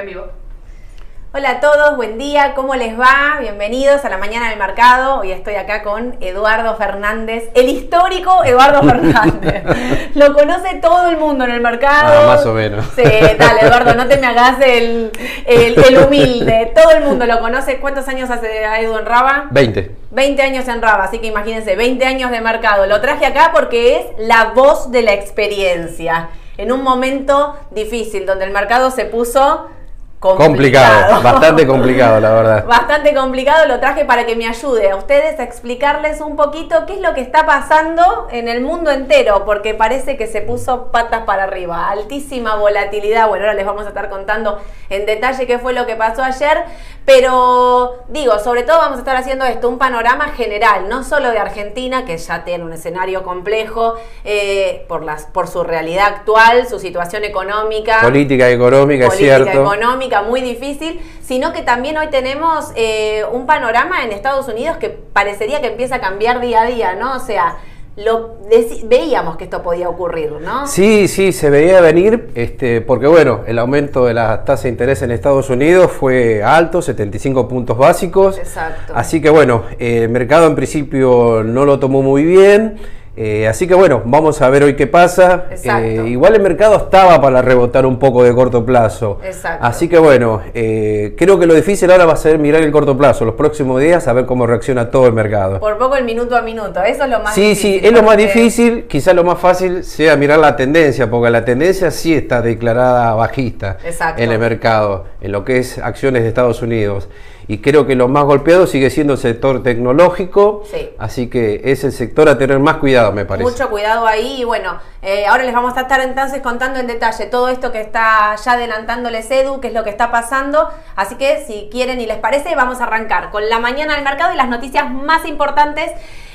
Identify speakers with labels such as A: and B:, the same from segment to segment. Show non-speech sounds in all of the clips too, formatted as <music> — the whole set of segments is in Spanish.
A: En vivo. Hola a todos, buen día, ¿cómo les va? Bienvenidos a la mañana del mercado. Hoy estoy acá con Eduardo Fernández, el histórico Eduardo <laughs> Fernández. Lo conoce todo el mundo en el mercado.
B: Ah, más o menos.
A: Sí, dale, Eduardo, no te me hagas el, el, humilde. Todo el mundo lo conoce. ¿Cuántos años hace Edu en Raba?
B: 20.
A: 20 años en Raba, así que imagínense, 20 años de mercado. Lo traje acá porque es la voz de la experiencia. En un momento difícil, donde el mercado se puso
B: Complicado. bastante complicado, la verdad.
A: Bastante complicado, lo traje para que me ayude a ustedes a explicarles un poquito qué es lo que está pasando en el mundo entero, porque parece que se puso patas para arriba, altísima volatilidad. Bueno, ahora les vamos a estar contando en detalle qué fue lo que pasó ayer, pero digo, sobre todo vamos a estar haciendo esto, un panorama general, no solo de Argentina, que ya tiene un escenario complejo eh, por, las, por su realidad actual, su situación económica.
B: Política económica, es cierto.
A: económica muy difícil, sino que también hoy tenemos eh, un panorama en Estados Unidos que parecería que empieza a cambiar día a día, ¿no? O sea, lo veíamos que esto podía ocurrir, ¿no?
B: Sí, sí, se veía venir, este, porque bueno, el aumento de la tasa de interés en Estados Unidos fue alto, 75 puntos básicos.
A: Exacto.
B: Así que bueno, el mercado en principio no lo tomó muy bien. Eh, así que bueno, vamos a ver hoy qué pasa. Eh, igual el mercado estaba para rebotar un poco de corto plazo.
A: Exacto.
B: Así que bueno, eh, creo que lo difícil ahora va a ser mirar el corto plazo, los próximos días, a ver cómo reacciona todo el mercado.
A: Por poco el minuto a minuto, eso es lo más
B: sí, difícil. Sí, sí, es lo más difícil, quizás lo más fácil sea mirar la tendencia, porque la tendencia sí está declarada bajista en el mercado, en lo que es acciones de Estados Unidos y creo que lo más golpeado sigue siendo el sector tecnológico, así que es el sector a tener más cuidado, me parece.
A: Mucho cuidado ahí y bueno, eh, ahora les vamos a estar entonces contando en detalle todo esto que está ya adelantándoles Edu, qué es lo que está pasando, así que si quieren y les parece, vamos a arrancar con la mañana del mercado y las noticias más importantes.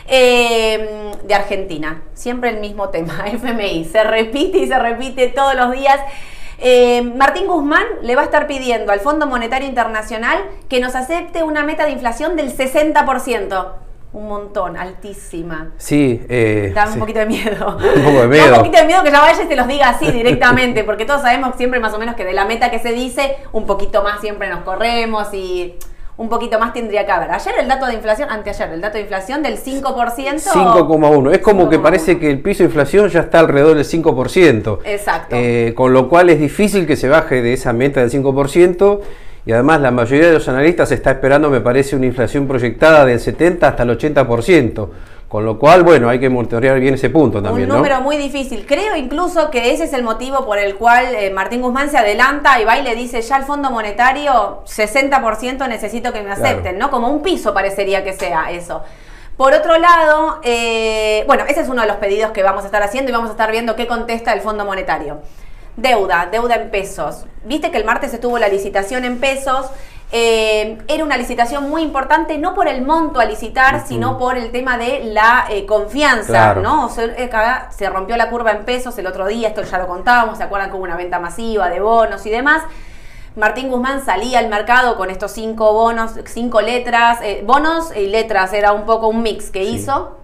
A: Eh, de Argentina, siempre el mismo tema, <laughs> FMI, se repite y se repite todos los días. Eh, Martín Guzmán le va a estar pidiendo al Fondo Monetario Internacional que nos acepte una meta de inflación del 60%. Un montón, altísima.
B: Sí.
A: Eh, da un poquito de miedo. <laughs>
B: Un poco de miedo.
A: Da un poquito de miedo que ya vaya y te los diga así directamente, porque todos sabemos siempre más o menos que de la meta que se dice, un poquito más siempre nos corremos y un poquito más tendría que haber. Ayer el dato de inflación, anteayer, el dato de inflación del 5%.
B: 5,1. Es como que parece que el piso de inflación ya está alrededor del 5%.
A: Exacto.
B: Eh, con lo cual es difícil que se baje de esa meta del 5%. Y además la mayoría de los analistas está esperando, me parece, una inflación proyectada del 70 hasta el 80%. Con lo cual, bueno, hay que monitorear bien ese punto también.
A: Un número muy difícil. Creo incluso que ese es el motivo por el cual eh, Martín Guzmán se adelanta y va y le dice ya al Fondo Monetario 60% necesito que me acepten, ¿no? Como un piso parecería que sea eso. Por otro lado, eh, bueno, ese es uno de los pedidos que vamos a estar haciendo y vamos a estar viendo qué contesta el Fondo Monetario. Deuda, deuda en pesos. Viste que el martes estuvo la licitación en pesos eh, era una licitación muy importante, no por el monto a licitar, sino por el tema de la eh, confianza, ¿no? Eh, se, rompió la curva en pesos el otro día, esto ya lo contábamos, ¿se acuerdan que hubo una venta masiva de bonos y demás? Martín Guzmán salía al mercado con estos cinco bonos, cinco letras, bonos y letras, era un poco un mix que hizo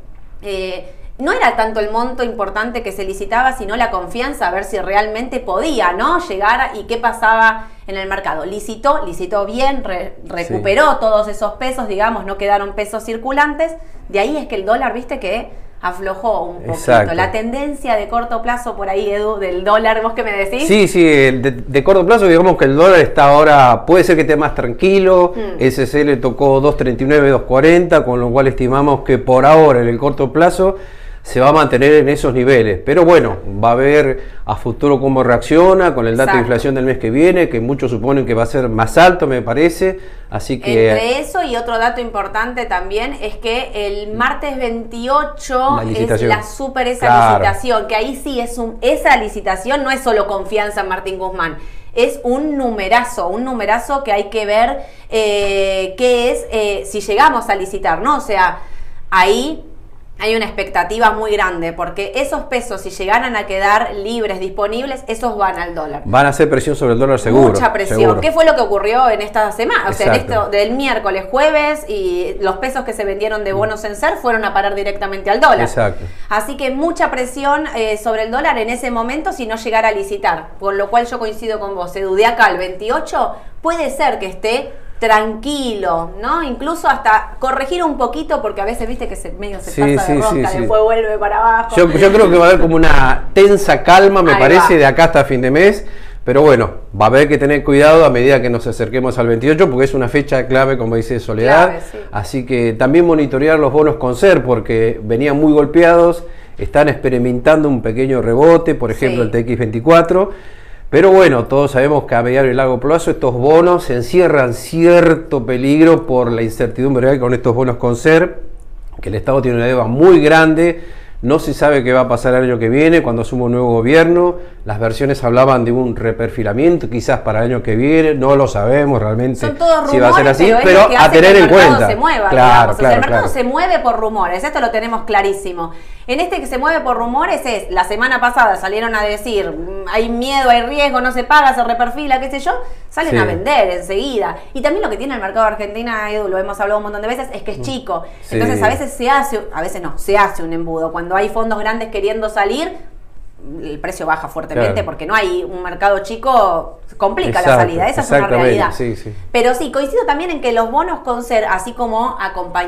A: no era tanto el monto importante que se licitaba, sino la confianza, a ver si realmente podía, ¿no? Llegar y qué pasaba en el mercado. Licitó, licitó bien, recuperó todos esos pesos, digamos, no quedaron pesos circulantes. De ahí es que el dólar, viste que aflojó un poquito. La tendencia de corto plazo por ahí, Edu, del dólar, ¿vos qué me decís?
B: Sí, sí, de, corto plazo digamos que el dólar está ahora, puede ser que esté más tranquilo, mm. SC le tocó 2.39, 2.40, con lo cual estimamos que por ahora en el corto plazo se va a mantener en esos niveles. Pero bueno, va a ver a futuro cómo reacciona con el dato de inflación del mes que viene, que muchos suponen que va a ser más alto, me parece. Así que.
A: Entre eso y otro dato importante también es que el martes 28 es la super esa licitación, que ahí sí es un. Esa licitación no es solo confianza en Martín Guzmán es un numerazo, un numerazo que hay que ver eh, qué es eh, si llegamos a licitar, ¿no? O sea, ahí hay una expectativa muy grande, porque esos pesos, si llegaran a quedar libres, disponibles, esos van al dólar.
B: Van a hacer presión sobre el dólar seguro.
A: Mucha presión. ¿Qué fue lo que ocurrió en esta semana? O sea, en esto del miércoles, jueves, y los pesos que se vendieron de bonos en ser fueron a parar directamente al dólar.
B: Exacto.
A: Así que mucha presión eh, sobre el dólar en ese momento si no llegara a licitar. Por lo cual yo coincido con vos. Se dudé acá el 28, puede ser que esté tranquilo, ¿no? Incluso hasta corregir un poquito, porque a veces viste que se, medio se pasa de rosca, después vuelve para abajo.
B: Yo, creo que va a haber como una tensa calma, me parece, de acá hasta fin de mes. Pero bueno, va a haber que tener cuidado a medida que nos acerquemos al 28, porque es una fecha clave, como dice Soledad. Así que también monitorear los bonos con ser, porque venían muy golpeados, están experimentando un pequeño rebote, por ejemplo el TX24 pero bueno, todos sabemos que a mediano y largo plazo estos bonos encierran cierto peligro por la incertidumbre que con estos bonos con ser, que el Estado tiene una deuda muy grande no se sabe qué va a pasar el año que viene cuando asuma un nuevo gobierno. Las versiones hablaban de un reperfilamiento quizás para el año que viene. No lo sabemos realmente
A: si va a ser así, pero, a tener en cuenta. Se mueva,
B: claro,
A: claro, el mercado se mueve por rumores. Esto lo tenemos clarísimo. En este que se mueve por rumores es, la semana pasada salieron a decir, mm, hay miedo, hay riesgo, no se paga, se reperfila, qué sé yo, salen a vender enseguida. Y también lo que tiene el mercado de Argentina, Edu, lo hemos hablado un montón de veces, es que es mm. chico. Entonces a veces se hace, a veces no, se hace un embudo. Cuando hay fondos grandes queriendo salir, el precio baja fuertemente porque no hay un mercado chico, complica la salida, esa es una realidad. Pero sí, coincido también en que los bonos con ser, así como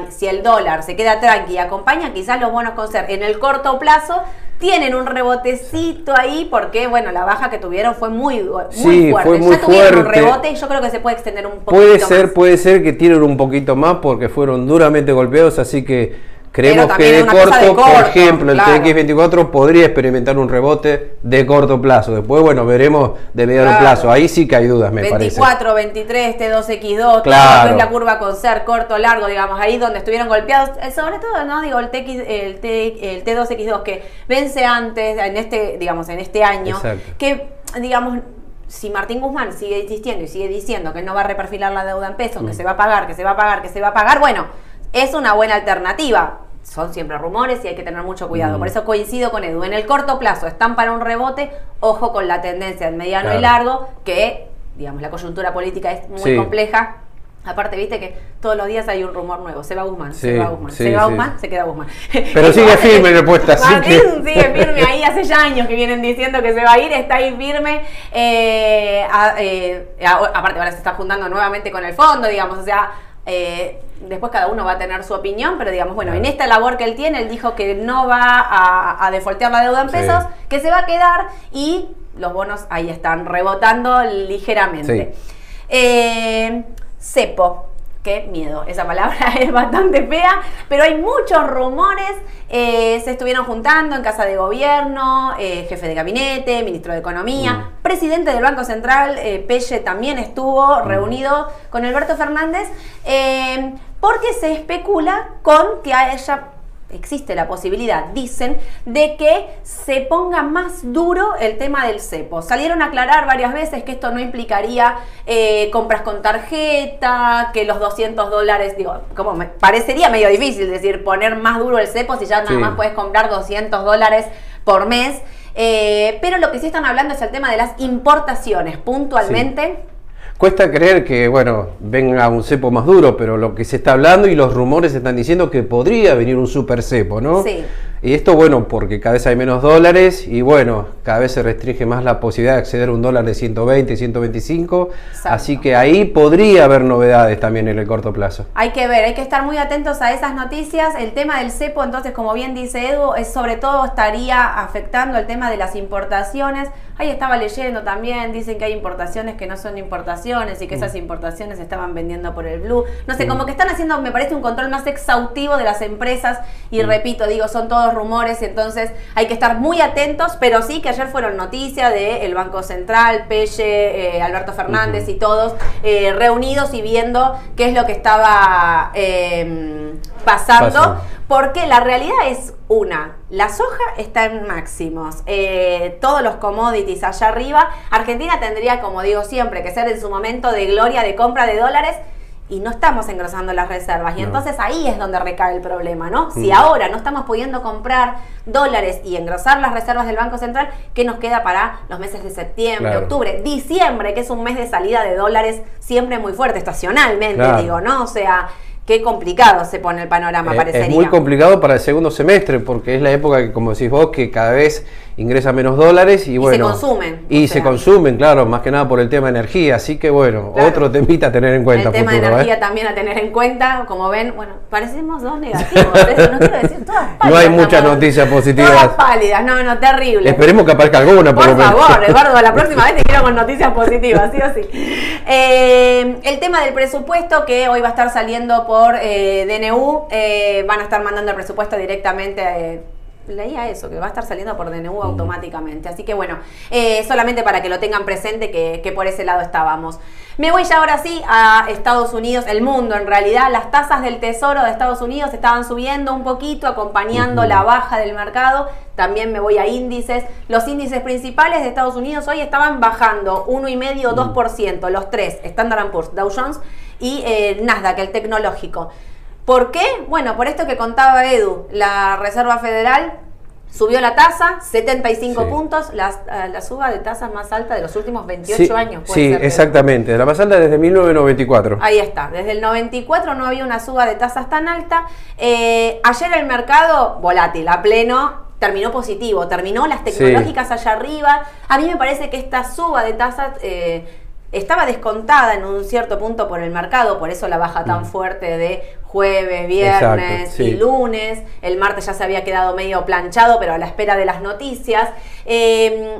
A: si el dólar se queda tranqui y acompaña, quizás los bonos con ser en el corto plazo tienen un rebotecito ahí porque, bueno, la baja que tuvieron fue muy, muy fuerte.
B: Fue muy
A: ya tuvieron un rebote y yo creo que se puede extender un poquito
B: Puede ser, puede ser que tienen un poquito más porque fueron duramente golpeados, así que Creemos que de corto, por ejemplo, el TX24 podría experimentar un rebote de corto plazo. Después, bueno, veremos de mediano plazo. Ahí sí que hay dudas, me
A: 24, 23, T2X2, claro. la curva con ser corto, largo, digamos, ahí donde estuvieron golpeados. Eh, sobre todo, ¿no? Digo, el, TX, el, T, el T2X2 que vence antes, en este, digamos, en este año, que, digamos, si Martín Guzmán sigue insistiendo y sigue diciendo que no va a reperfilar la deuda en pesos, que mm. se va a pagar, que se va a pagar, que se va a pagar, bueno, es una buena alternativa son siempre rumores y hay que tener mucho cuidado. Por mm. eso coincido con Edu. En el corto plazo están para un rebote, ojo con la tendencia en mediano y largo, que, digamos, la coyuntura política es muy compleja. Aparte, viste que todos los días hay un rumor nuevo. Se va Guzmán, se va Guzmán, se va Guzmán, se queda Guzmán.
B: Pero <laughs> sigue firme la respuesta.
A: Martín sigue firme ahí. Hace ya años que vienen diciendo que se va a ir, está ahí firme. Eh, eh, aparte, ahora se está juntando nuevamente con el fondo, digamos. O sea, eh, después cada uno va a tener su opinión, pero digamos, bueno, en esta labor que él tiene, él dijo que no va a, a defoltear la deuda en pesos, que se va a quedar y los bonos ahí están rebotando ligeramente. Eh, cepo, qué miedo, esa palabra <laughs> es bastante fea, pero hay muchos rumores, eh, se estuvieron juntando en casa de gobierno, eh, jefe de gabinete, ministro de Economía, mm. presidente del Banco Central, eh, Pelle también estuvo mm. reunido con Alberto Fernández, porque se especula con que haya existe la posibilidad, dicen, de que se ponga más duro el tema del cepo. Salieron a aclarar varias veces que esto no implicaría eh, compras con tarjeta, que los 200 dólares, digo, como me parecería medio difícil decir poner más duro el cepo si ya nada más puedes comprar 200 dólares por mes. Eh, pero lo que sí están hablando es el tema de las importaciones puntualmente.
B: Cuesta creer que, bueno, venga un cepo más duro, pero lo que se está hablando y los rumores están diciendo que podría venir un super cepo, ¿no? Sí. Y esto, bueno, porque cada vez hay menos dólares y, bueno, cada vez se restringe más la posibilidad de acceder a un dólar de 120, 125. Así que ahí podría haber novedades también en el corto plazo.
A: Hay que ver, hay que estar muy atentos a esas noticias. El tema del cepo, entonces, como bien dice Edu, es sobre todo estaría afectando el tema de las importaciones. Ahí estaba leyendo también, dicen que hay importaciones que no son importaciones y que esas mm. importaciones se estaban vendiendo por el blue. No sé, mm. como que están haciendo, me parece, un control más exhaustivo de las empresas y mm. repito, digo, son todos rumores entonces hay que estar muy atentos, pero sí que ayer fueron noticias del el Banco Central, Pelle, eh, Alberto Fernández y todos eh, reunidos y viendo qué es lo que estaba em, pasando, porque la realidad es una, la soja está en máximos, eh, todos los commodities allá arriba, Argentina tendría, como digo siempre, que ser en su momento de gloria de compra de dólares y no estamos engrosando las reservas. Y entonces ahí es donde recae el problema, ¿no? Si mm. ahora no estamos pudiendo comprar dólares y engrosar las reservas del Banco Central, ¿qué nos queda para los meses de septiembre, octubre, diciembre, que es un mes de salida de dólares siempre muy fuerte, estacionalmente, digo, ¿no? O sea, Qué complicado se pone el panorama, parecería.
B: Es muy complicado para el segundo semestre, porque es la época que, como decís vos, que cada vez ingresa menos dólares y, bueno.
A: se consumen.
B: Y se consumen, claro, más que nada por el tema de energía. Así que bueno, otro temita a tener en cuenta.
A: El tema de ¿eh? energía también a tener en cuenta. Como ven, bueno, parecemos dos negativos. no quiero decir todas pálidas. <laughs>
B: No hay muchas noticias positivas. Todas
A: pálidas, no, no, terrible.
B: Esperemos que aparezca alguna,
A: por, por favor, Eduardo, la <laughs> próxima vez te quiero con noticias positivas, sí o sí. Eh, el tema del presupuesto que hoy va a estar saliendo por eh, DNU, van a estar mandando el presupuesto directamente leía eso, que va a estar saliendo por DNU automáticamente. Así que bueno, eh, solamente para que lo tengan presente que, por ese lado estábamos. Me voy ya ahora sí a Estados Unidos, el mundo en realidad. Las tasas del Tesoro de Estados Unidos estaban subiendo un poquito, acompañando la baja del mercado. También me voy a índices. Los índices principales de Estados Unidos hoy estaban bajando 1,5-2%, los tres, Standard Poor's, Dow Jones y eh, Nasdaq, el tecnológico. ¿Por qué? Bueno, por esto que contaba Edu, la Reserva Federal subió la tasa, 75 puntos, la, eh, la, suba de tasas más alta de los últimos 28 años.
B: sí, exactamente, la más alta desde 1994.
A: Ahí está, desde el 94 no había una suba de tasas tan alta. Eh, ayer el mercado volátil, a pleno, terminó positivo, terminó las tecnológicas allá arriba. A mí me parece que esta suba de tasas... Eh, estaba descontada en un cierto punto por el mercado, por eso la baja tan mm. fuerte de jueves, viernes y lunes. El martes ya se había quedado medio planchado, pero a la espera de las noticias. Em,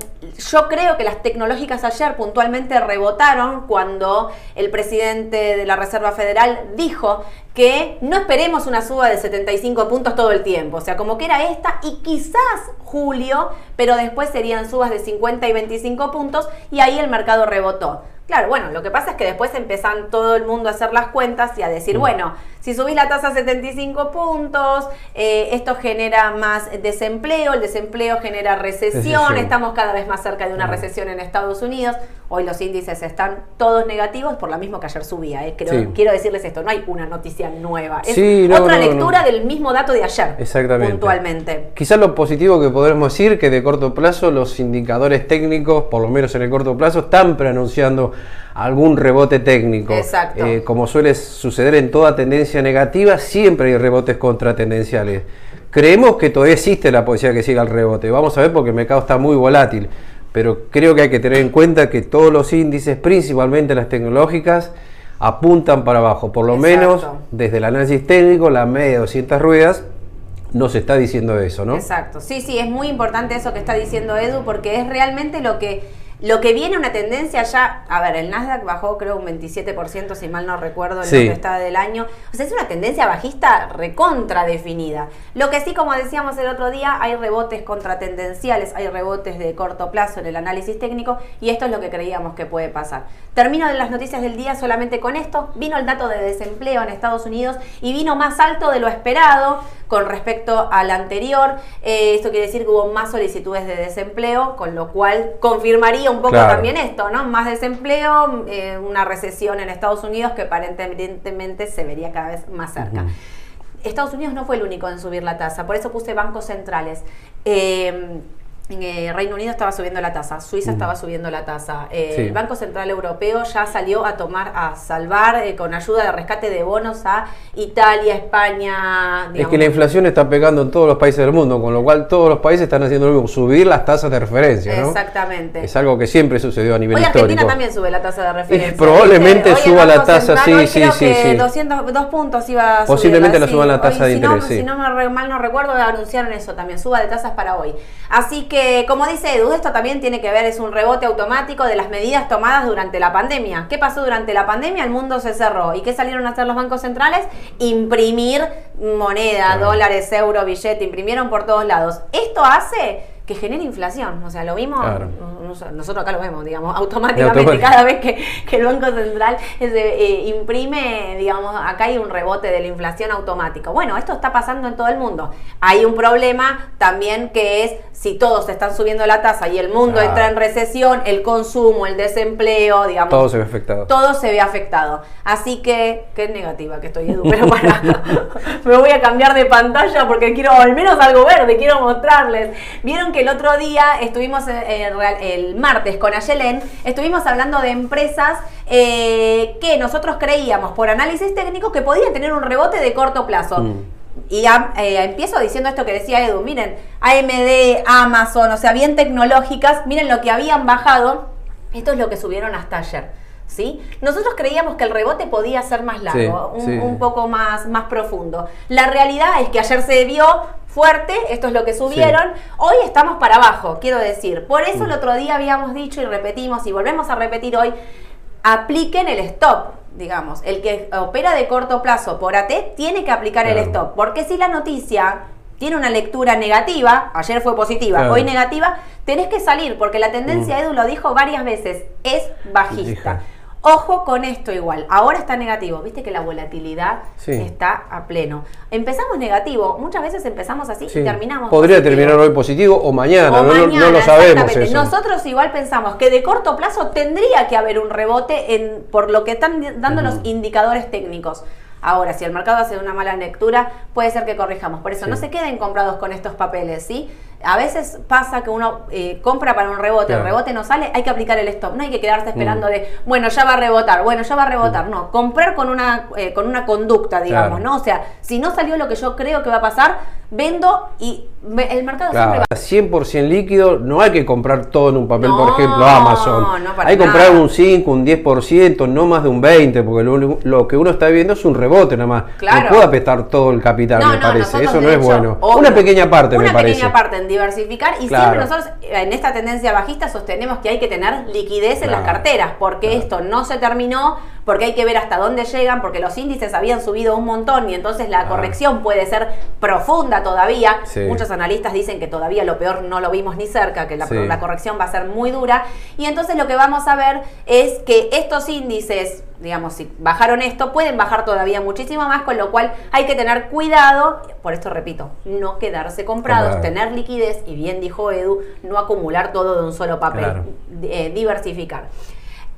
A: yo creo que las tecnológicas ayer puntualmente rebotaron cuando el presidente de la Reserva Federal dijo que no esperemos una suba de 75 puntos todo el tiempo. O sea, como que era esta y quizás julio, pero después serían subas de 50 y 25 puntos y ahí el mercado rebotó. Claro, bueno, lo que pasa es que después empiezan todo el mundo a hacer las cuentas y a decir, mm. bueno, si subís la tasa a 75 puntos, eh, esto genera más desempleo, el desempleo genera recesión, estamos cada vez más cerca de una recesión en Estados Unidos. Hoy los índices están todos negativos por lo mismo que ayer subía. Eh. Quiero decirles esto, no hay una noticia nueva, es otra lectura del mismo dato de ayer.
B: Exactamente.
A: Puntualmente.
B: Quizás lo positivo que podremos decir que de corto plazo los indicadores técnicos, por lo menos en el corto plazo, están preanunciando algún rebote técnico.
A: Exacto.
B: Eh, como suele suceder en toda tendencia negativa, siempre hay rebotes contratendenciales. Creemos que todavía existe la posibilidad que siga el rebote. Vamos a ver porque el mercado está muy volátil pero creo que hay que tener en cuenta que todos los índices, principalmente las tecnológicas, apuntan para abajo, por lo menos desde el análisis técnico, la media de 200 ruedas, nos está diciendo eso, ¿no?
A: Exacto, sí, sí, es muy importante eso que está diciendo Edu, porque es realmente lo que lo que viene una tendencia ya, a ver, el Nasdaq bajó creo un 27%, si mal no recuerdo, en lo que está del año. O sea, es una tendencia bajista recontra definida. Lo que sí, como decíamos el otro día, hay rebotes contratendenciales, hay rebotes de corto plazo en el análisis técnico y esto es lo que creíamos que puede pasar. Termino de las noticias del día solamente con esto. Vino el dato de desempleo en Estados Unidos y vino más alto de lo esperado con respecto al anterior. Eh, esto quiere decir que hubo más solicitudes de desempleo, con lo cual confirmaría un poco también esto, ¿no? Más desempleo, eh, una recesión en Estados Unidos que aparentemente se vería cada vez más cerca. Estados Unidos no fue el único en subir la tasa, por eso puse bancos centrales. Eh, eh, Reino Unido estaba subiendo la tasa, Suiza estaba subiendo la tasa. Eh, el Banco Central Europeo ya salió a tomar, a salvar eh, con ayuda de rescate de bonos a Italia, España.
B: Es que la inflación está pegando en todos los países del mundo, con lo cual todos los países están haciendo lo mismo, subir las tasas de referencia.
A: Exactamente.
B: Es algo que siempre sucedió a nivel
A: Hoy
B: histórico.
A: Argentina también sube la tasa de referencia. <laughs>
B: probablemente suba la tasa, sí, sí, sí, sí.
A: 200, puntos iba a
B: Posiblemente la suban la tasa de interés.
A: Si no mal no recuerdo, anunciaron eso también, suba de tasas para hoy. Así que, como dice Edu, esto también tiene que ver, es un rebote automático de las medidas tomadas durante la pandemia. ¿Qué pasó durante la pandemia? El mundo se cerró. ¿Y qué salieron a hacer los bancos centrales? Imprimir moneda, dólares, euro, billete, imprimieron por todos lados. Esto hace que genera inflación. O sea, lo vimos,
B: Claro.
A: nosotros acá lo vemos, digamos, <laughs> automáticamente cada vez que, que el Banco Central eh, imprime, digamos, acá hay un rebote de la inflación automático. Bueno, esto está pasando en todo el mundo. Hay un problema también que es si todos están subiendo la tasa y el mundo
B: Claro.
A: entra en recesión, el consumo, el desempleo, digamos,
B: Todo se ve afectado.
A: todo se ve afectado. Así que, qué negativa que estoy, Edu, pero para, <laughs> me voy a cambiar de pantalla porque quiero al menos algo verde, quiero mostrarles. Vieron que el otro día estuvimos, eh, eh, el martes con Ayelen, estuvimos hablando de empresas eh, que nosotros creíamos por análisis técnico que podían tener un rebote de corto plazo.
B: Mm.
A: Y eh, empiezo diciendo esto que decía Edu, miren, AMD, Amazon, o sea, bien tecnológicas, miren lo que habían bajado, esto es lo que subieron hasta ayer. ¿Sí? Nosotros creíamos que el rebote podía ser más largo,
B: Sí,
A: un,
B: sí.
A: un poco más, más profundo. La realidad es que ayer se vio fuerte, esto es lo que subieron, hoy estamos para abajo, quiero decir. Por eso el otro día habíamos dicho y repetimos y volvemos a repetir hoy, apliquen el stop, digamos. El que opera de corto plazo por AT tiene que aplicar el stop, porque si la noticia tiene una lectura negativa, ayer fue positiva,
B: Claro.
A: hoy negativa, tenés que salir, porque la tendencia, Edu lo dijo varias veces, es bajista.
B: Hija.
A: Ojo con esto igual, ahora está negativo, viste que la volatilidad
B: Sí.
A: está a pleno. Empezamos negativo, muchas veces empezamos así
B: Sí.
A: y terminamos
B: Podría
A: positivo.
B: terminar hoy positivo o mañana,
A: O
B: no,
A: mañana,
B: no lo sabemos eso.
A: Nosotros igual pensamos que de corto plazo tendría que haber un rebote en, por lo que están dando los indicadores técnicos. Ahora, si el mercado hace una mala lectura, puede ser que corrijamos. Por eso,
B: Sí.
A: no se queden comprados con estos papeles, ¿sí? A veces pasa que uno eh, compra para un rebote, el
B: Claro.
A: rebote no sale, hay que aplicar el stop. No hay que quedarse esperando
B: Mm.
A: de, bueno, ya va a rebotar, bueno, ya va a rebotar. No, comprar con una, eh, con una conducta, digamos,
B: Claro.
A: ¿no? O sea, si no salió lo que yo creo que va a pasar, vendo y me- el mercado siempre
B: Claro,
A: va
B: 100% líquido, no hay que comprar todo en un papel,
A: No,
B: por ejemplo, Amazon.
A: no, para
B: hay que comprar un 5, un 10%, no más de un 20%, porque lo, lo que uno está viendo es un rebote nada más.
A: Claro.
B: No puede apestar todo el capital, me parece. Eso no es
A: hecho,
B: bueno.
A: obvio,
B: una pequeña parte,
A: una
B: me parece.
A: pequeña parte en diversificar y
B: Claro.
A: siempre nosotros en esta tendencia bajista sostenemos que hay que tener liquidez en las carteras porque esto no se terminó, porque hay que ver hasta dónde llegan, porque los índices habían subido un montón y entonces la
B: Ah.
A: corrección puede ser profunda todavía.
B: Sí.
A: Muchos analistas dicen que todavía lo peor no lo vimos ni cerca, que la,
B: Sí.
A: la corrección va a ser muy dura y entonces lo que vamos a ver es que estos índices digamos, si bajaron esto, pueden bajar todavía muchísimo más, con lo cual hay que tener cuidado, por esto repito, no quedarse comprados,
B: Claro.
A: tener liquidez y bien dijo Edu, no acumular todo de un solo papel,
B: Claro.
A: eh, diversificar.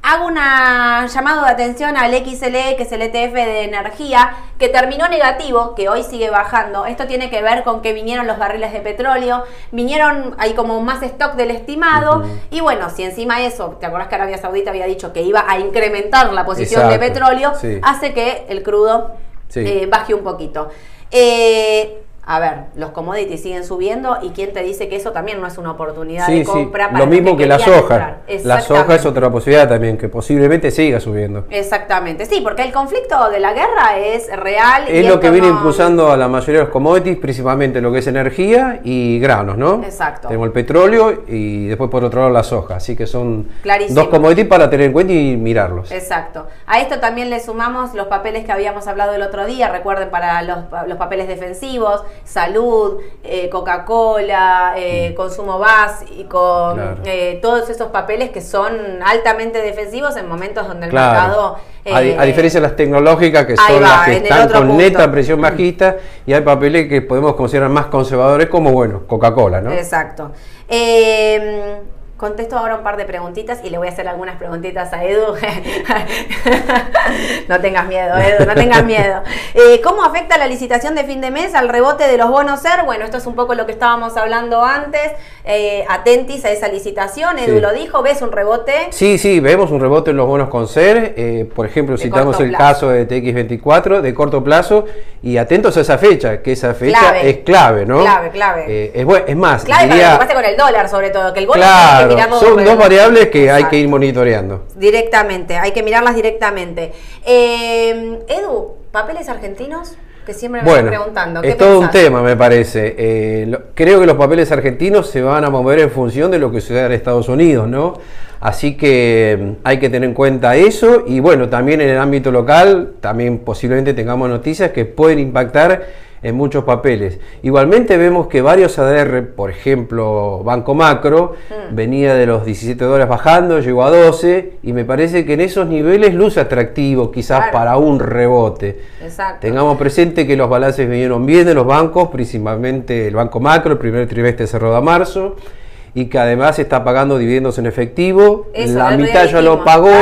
A: Hago una llamado de atención al XLE, que es el ETF de energía, que terminó negativo, que hoy sigue bajando. Esto tiene que ver con que vinieron los barriles de petróleo, vinieron, hay como más stock del estimado, y bueno, si encima eso, ¿te acordás que Arabia Saudita había dicho que iba a incrementar la posición de petróleo?
B: sí.
A: Hace que el crudo
B: Sí.
A: eh, baje un poquito. Eh, a ver, los commodities siguen subiendo y quién te dice que eso también no es una oportunidad
B: Sí,
A: de
B: sí.
A: compra para
B: Lo mismo que la
A: querían
B: soja.
A: entrar.
B: La soja es otra posibilidad también, que posiblemente siga subiendo.
A: Exactamente, sí, porque el conflicto de la guerra es real. y
B: Es lo
A: esto
B: que viene
A: no-
B: impulsando a la mayoría de los commodities, principalmente lo que es energía y granos, ¿no?
A: Exacto.
B: Tenemos el petróleo y después por otro lado la soja. Así que son
A: Clarísimo.
B: dos commodities para tener en cuenta y mirarlos.
A: Exacto. A esto también le sumamos los papeles que habíamos hablado el otro día, recuerden para los, los papeles defensivos, salud, eh, Coca-Cola, eh, consumo básico,
B: Mm. Claro.
A: eh, todos esos papeles que son altamente defensivos en momentos donde el
B: Claro.
A: mercado...
B: a,
A: eh,
B: a diferencia de las tecnológicas que son
A: va,
B: las que están con
A: punto.
B: neta presión bajista y hay papeles que podemos considerar más conservadores como, bueno, Coca-Cola, ¿no?
A: Exacto. Eh, contesto ahora un par de preguntitas y le voy a hacer algunas preguntitas a Edu. <laughs> no tengas miedo, Edu, no tengas miedo. Eh, ¿Cómo afecta la licitación de fin de mes al rebote de los bonos SER? Bueno, esto es un poco lo que estábamos hablando antes. Eh, atentis a esa licitación, Edu
B: Sí.
A: lo dijo, ¿ves un rebote?
B: Sí, sí, vemos un rebote en los bonos con ser. eh, por ejemplo,
A: De
B: citamos el
A: plazo.
B: caso de TX24 de corto plazo y atentos a esa fecha, que esa fecha
A: Clave.
B: es clave, ¿no?
A: Clave, clave.
B: Eh, es, es más,
A: Claro, para lo
B: diría,
A: que pase con el dólar, sobre todo, que el bono que
B: claro,
A: mirarlo
B: son dos variables que hay que ir monitoreando.
A: Directamente, hay que mirarlas directamente. Eh, Edu, ¿papeles argentinos? Que siempre me
B: Bueno,
A: preguntando. ¿qué
B: es todo un tema, me parece. Eh, lo- creo que los papeles argentinos se van a mover en función de lo que suceda en Estados Unidos, ¿no? Así que mm, hay que tener en cuenta eso y bueno, también en el ámbito local, también posiblemente tengamos noticias que pueden impactar en muchos papeles. Igualmente vemos que varios ADR, por ejemplo, Banco Macro, mm. venía de los 17 dólares bajando, llegó a 12 y me parece que en esos niveles luce atractivo quizás para un rebote. Exacto. Tengamos presente que los balances vinieron bien de los bancos, principalmente el Banco Macro, el primer trimestre cerró a marzo y que además está pagando dividendos en efectivo. la mitad ya lo pagó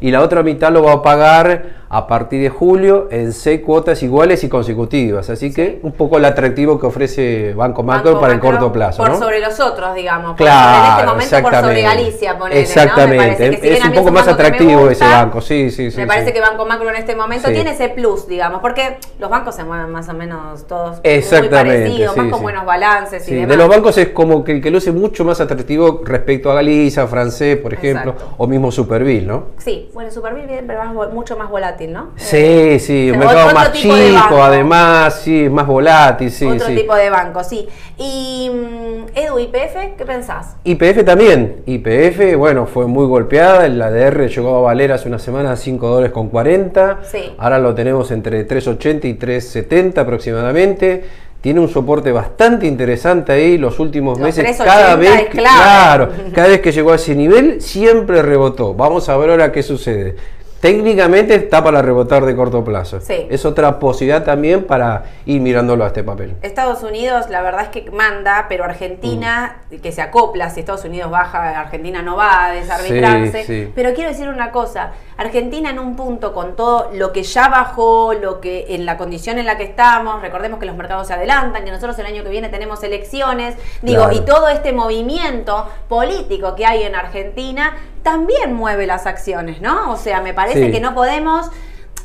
B: y la otra mitad lo va a pagar a partir de julio en seis cuotas iguales y consecutivas. Así que un poco el atractivo que ofrece Banco Macro para el corto plazo.
A: Por sobre los otros, digamos.
B: Claro, en este momento por sobre Galicia, ponele, Exactamente, es un poco más atractivo ese banco, sí, sí, sí.
A: Me parece que Banco Macro en este momento tiene ese plus, digamos, porque los bancos se mueven más o menos todos muy parecidos, más con buenos balances y demás.
B: De los bancos es como que el que luce mucho más atractivo respecto a Galicia, francés, por ejemplo, o mismo Superville, ¿no?
A: Sí, bueno, Superville pero mucho más volátil.
B: Sí, eh, sí, un mercado más chico, además, sí, más volátil, sí.
A: Otro tipo de banco, sí. Y mm, Edu, IPF, ¿qué pensás?
B: IPF también. IPF, bueno, fue muy golpeada. El ADR llegó a valer hace una semana 5 dólares con 40. Sí. Ahora lo tenemos entre 3.80 y 3.70 aproximadamente tiene un soporte bastante interesante ahí los últimos meses. Cada vez, claro, <laughs> cada vez que llegó a ese nivel siempre rebotó. Vamos a ver ahora qué sucede técnicamente está para rebotar de corto plazo. Sí. Es otra posibilidad también para ir mirándolo a este papel.
A: Estados Unidos, la verdad es que manda, pero Argentina, mm. que se acopla, si Estados Unidos baja, Argentina no va a desarbitrarse. Pero quiero decir una cosa, Argentina en un punto con todo lo que ya bajó, lo que en la condición en la que estamos, recordemos que los mercados se adelantan, que nosotros el año que viene tenemos elecciones, digo, y todo este movimiento político que hay en Argentina también mueve las acciones, ¿no? O sea, me parece que no podemos,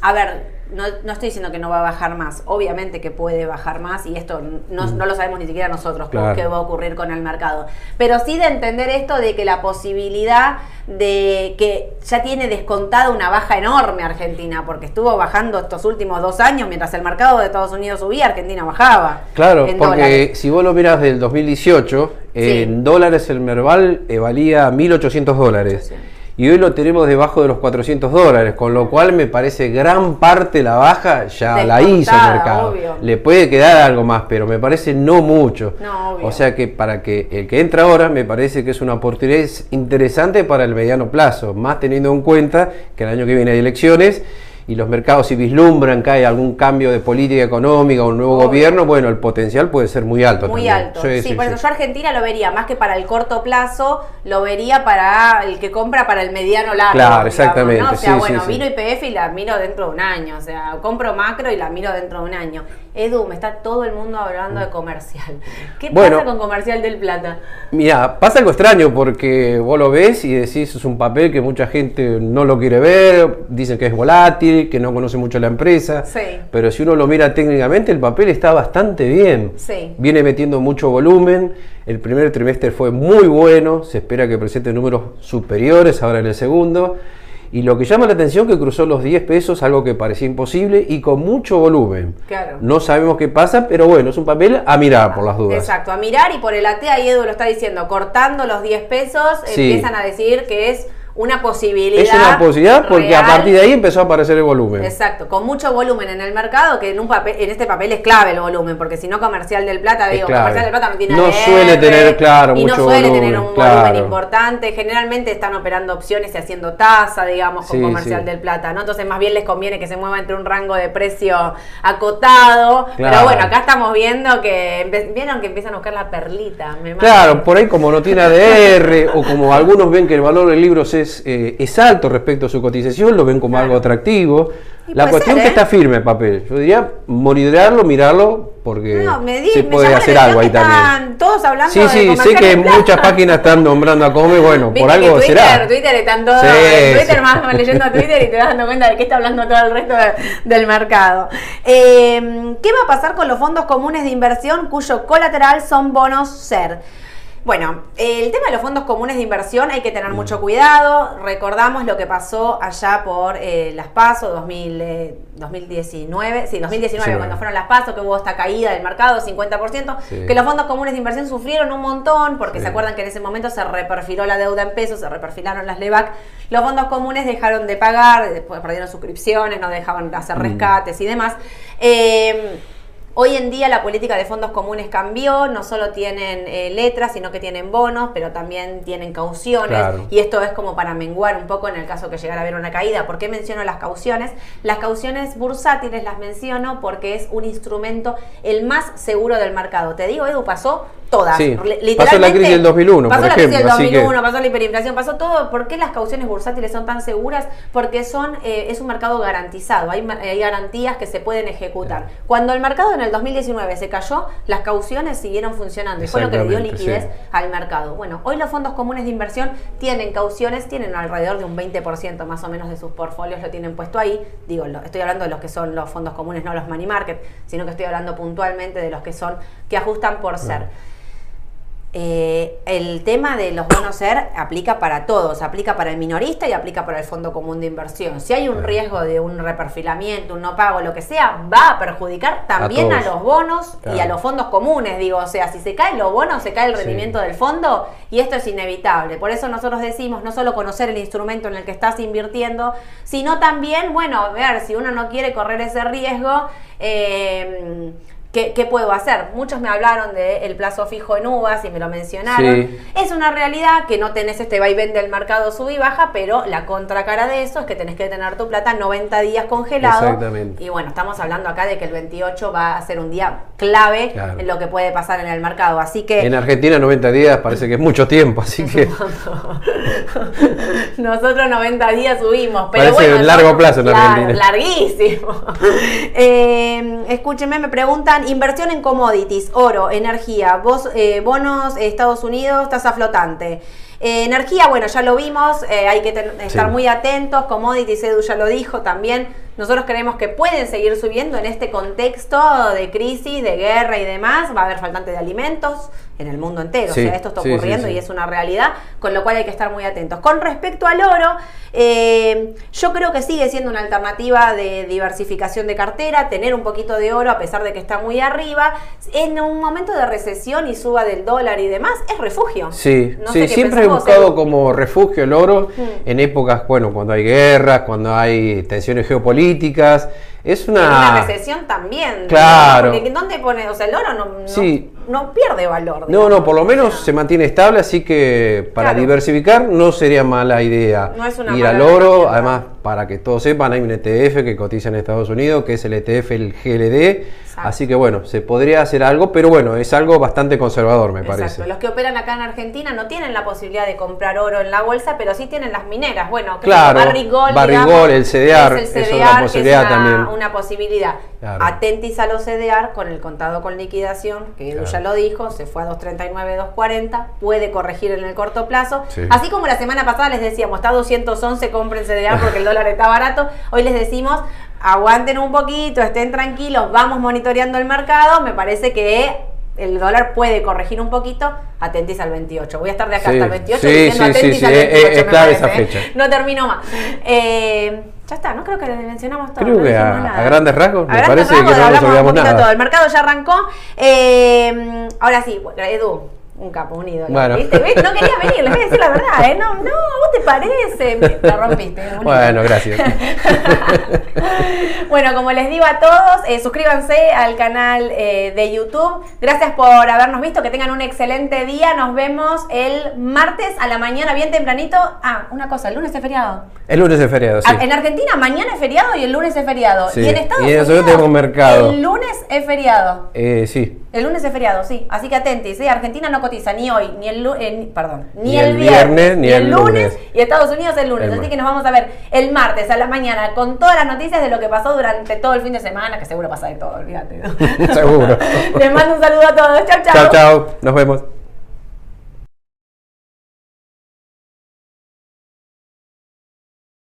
A: a ver, no, no, estoy diciendo que no va a bajar más, obviamente que puede bajar más y esto no, mm. lo sabemos ni siquiera nosotros qué va a ocurrir con el mercado, pero sí de entender esto de que la posibilidad de que ya tiene descontada una baja enorme Argentina, porque estuvo bajando estos últimos dos años mientras el mercado de Estados Unidos subía, Argentina bajaba.
B: Claro, porque si vos lo miras del 2018, en dólares el Merval valía 1.800 dólares y hoy lo tenemos debajo de los 400 dólares, con lo cual me parece gran parte la baja ya la hizo el mercado. Le puede quedar algo más, pero me parece no mucho. o sea que para que el que entra ahora me parece que es una oportunidad interesante para el mediano plazo, más teniendo en cuenta que el año que viene hay elecciones y los mercados si vislumbran que hay algún cambio de política económica o un nuevo gobierno, bueno, el potencial puede ser muy alto.
A: Muy alto. Sí, por eso yo Argentina lo vería más que para el corto plazo, lo vería para el que compra para el mediano largo.
B: Claro, exactamente.
A: O sea, bueno, vino IPF y la miro dentro de un año. O sea, compro macro y la miro dentro de un año. Edu, me está todo el mundo hablando de comercial. ¿Qué pasa con comercial del plata?
B: Mira, pasa algo extraño porque vos lo ves y decís es un papel que mucha gente no lo quiere ver, dicen que es volátil, que no conoce mucho la empresa. Sí. Pero si uno lo mira técnicamente, el papel está bastante bien. Sí. Viene metiendo mucho volumen. El primer trimestre fue muy bueno, se espera que presente números superiores ahora en el segundo. Y lo que llama la atención que cruzó los 10 pesos, algo que parecía imposible y con mucho volumen. Claro. No sabemos qué pasa, pero bueno, es un papel a mirar por las dudas.
A: Exacto, a mirar y por el ATEA, y Edu lo está diciendo, cortando los 10 pesos, empiezan a decir que es una posibilidad.
B: Es una posibilidad porque a partir de ahí empezó a aparecer el volumen.
A: Exacto, con mucho volumen en el mercado, que en un papel, en este papel es clave el volumen, porque si no comercial del plata, digo, comercial del plata no tiene
B: No suele tener, claro, y
A: no suele tener un volumen importante. Generalmente están operando opciones y haciendo tasa, digamos, con comercial del plata, ¿no? Entonces más bien les conviene que se mueva entre un rango de precio acotado. Pero bueno, acá estamos viendo que vieron que empiezan a buscar la perlita.
B: claro, por ahí como no tiene ADR o como algunos ven que el valor del libro se eh, es, alto respecto a su cotización, lo ven como algo atractivo. La cuestión es que ¿eh? está firme el papel. Yo diría monitorearlo, mirarlo, porque se puede hacer algo ahí también.
A: Todos hablando
B: sí, sí, sé que muchas páginas están nombrando a Come, bueno, por algo
A: Twitter,
B: será.
A: Twitter están todos, Twitter más leyendo Twitter y te vas dando cuenta de qué está hablando todo el resto del mercado. Eh, ¿Qué va a pasar con los fondos comunes de inversión cuyo colateral son bonos SER? Bueno, el tema de los fondos comunes de inversión hay que tener mucho cuidado. Recordamos lo que pasó allá por eh, las PASO 2019, sí, 2019 cuando fueron las PASO, que hubo esta caída del mercado, 50%, que los fondos comunes de inversión sufrieron un montón, porque se acuerdan que en ese momento se reperfiló la deuda en pesos, se reperfilaron las LEVAC. Los fondos comunes dejaron de pagar, después perdieron suscripciones, no dejaban hacer rescates y demás. Eh, Hoy en día la política de fondos comunes cambió, no solo tienen eh, letras, sino que tienen bonos, pero también tienen cauciones. Y esto es como para menguar un poco en el caso que llegara a haber una caída. ¿Por qué menciono las cauciones? Las cauciones bursátiles las menciono porque es un instrumento el más seguro del mercado. Te digo, Edu, pasó todas.
B: Sí, pasó la crisis del 2001,
A: pasó
B: por
A: la
B: crisis
A: del 2001, pasó la hiperinflación, pasó todo. ¿Por qué las cauciones bursátiles son tan seguras? Porque son eh, es un mercado garantizado, hay, hay, garantías que se pueden ejecutar. Cuando el mercado en el 2019 se cayó, las cauciones siguieron funcionando y fue lo que le dio liquidez al mercado. Bueno, hoy los fondos comunes de inversión tienen cauciones, tienen alrededor de un 20% más o menos de sus portfolios lo tienen puesto ahí. Digo, estoy hablando de los que son los fondos comunes, no los money market, sino que estoy hablando puntualmente de los que son que ajustan por ser. Eh, el tema de los bonos SER aplica para todos, aplica para el minorista y aplica para el fondo común de inversión. Si hay un riesgo de un reperfilamiento, un no pago, lo que sea, va a perjudicar también a, los bonos y a los fondos comunes, digo, o sea, si se caen los bonos, se cae el rendimiento del fondo y esto es inevitable. Por eso nosotros decimos no solo conocer el instrumento en el que estás invirtiendo, sino también, bueno, ver si uno no quiere correr ese riesgo. Eh, ¿Qué, puedo hacer? Muchos me hablaron del plazo fijo en uvas y me lo mencionaron. Es una realidad que no tenés este vaivén del mercado sub y baja, pero la contracara de eso es que tenés que tener tu plata 90 días congelado. Exactamente. Y bueno, estamos hablando acá de que el 28 va a ser un día clave en lo que puede pasar en el mercado. Así que.
B: En Argentina 90 días parece que es mucho tiempo, así que. <laughs>
A: Nosotros 90 días subimos,
B: pero parece bueno. largo plazo en Argentina.
A: Larguísimo. <laughs> eh, escúchenme, me preguntan inversión en commodities, oro, energía, vos, eh, bonos, Estados Unidos, tasa flotante. Eh, energía, bueno, ya lo vimos, eh, hay que estar muy atentos, commodities, Edu ya lo dijo también, nosotros creemos que pueden seguir subiendo en este contexto de crisis, de guerra y demás, va a haber faltante de alimentos, en el mundo entero. o sea, esto está ocurriendo y es una realidad, con lo cual hay que estar muy atentos. Con respecto al oro, eh, yo creo que sigue siendo una alternativa de diversificación de cartera, tener un poquito de oro a pesar de que está muy arriba. En un momento de recesión y suba del dólar y demás, es refugio.
B: Sí, sí siempre he buscado como refugio el oro mm. en épocas, bueno, cuando hay guerras, cuando hay tensiones geopolíticas. Es una...
A: En una recesión también.
B: Claro.
A: ¿dónde pone? O sea, el oro no, no, pierde valor.
B: No, no, por lo menos se mantiene estable, así que para diversificar no sería mala idea
A: no es una
B: ir al oro. Además, para que todos sepan, hay un ETF que cotiza en Estados Unidos, que es el ETF, el GLD Así que bueno, se podría hacer algo, pero bueno, es algo bastante conservador, me Exacto. parece.
A: Los que operan acá en Argentina no tienen la posibilidad de comprar oro en la bolsa, pero sí tienen las mineras. Bueno,
B: claro, Barrigol, el CDR, es, una posibilidad también.
A: Una posibilidad. Atentis a los CDR con el contado con liquidación, que Edu ya lo dijo, se fue a 239, 240, puede corregir en el corto plazo. Así como la semana pasada les decíamos, está a 211, compren CDR porque el dólar está barato. Hoy les decimos, aguanten un poquito, estén tranquilos, vamos monitoreando el mercado, me parece que el dólar puede corregir un poquito, atentis al 28. Voy a estar de acá hasta el 28
B: sí, diciendo sí, atentis al 28. Es, clave esa fecha.
A: No termino más. Eh, ya está, no creo que le mencionamos todo.
B: Creo que a, grandes rasgos, me parece que no nos olvidamos nada.
A: Todo. El mercado ya arrancó. Eh, ahora sí, Edu, un capo, un ídolo. Bueno. ¿viste? No quería venir, les voy a decir la verdad, ¿eh? No, no, vos te parece. La rompiste.
B: Bueno, gracias. <laughs>
A: bueno, como les digo a todos, eh, suscríbanse al canal eh, de YouTube. Gracias por habernos visto, que tengan un excelente día. Nos vemos el martes a la mañana, bien tempranito. Ah, una cosa, el lunes es feriado.
B: El lunes es feriado, sí.
A: Ah, en Argentina mañana es feriado y el lunes es feriado.
B: Sí.
A: Y en Estados
B: y en Unidos tenemos mercado.
A: el lunes es feriado.
B: Eh, sí.
A: El lunes es feriado, sí. Así que atentis, ¿eh? Argentina no cotiza ni hoy, ni el, eh, perdón, ni, el, viernes, ni, el lunes, y Estados Unidos el lunes. Así que nos vamos a ver el martes a la mañana con todas las noticias de lo que pasó durante todo el fin de semana, que seguro pasa de todo, olvídate. <laughs>
B: seguro. <laughs>
A: Les mando un saludo a todos. Chao, chao.
B: Chao, chao. Nos vemos.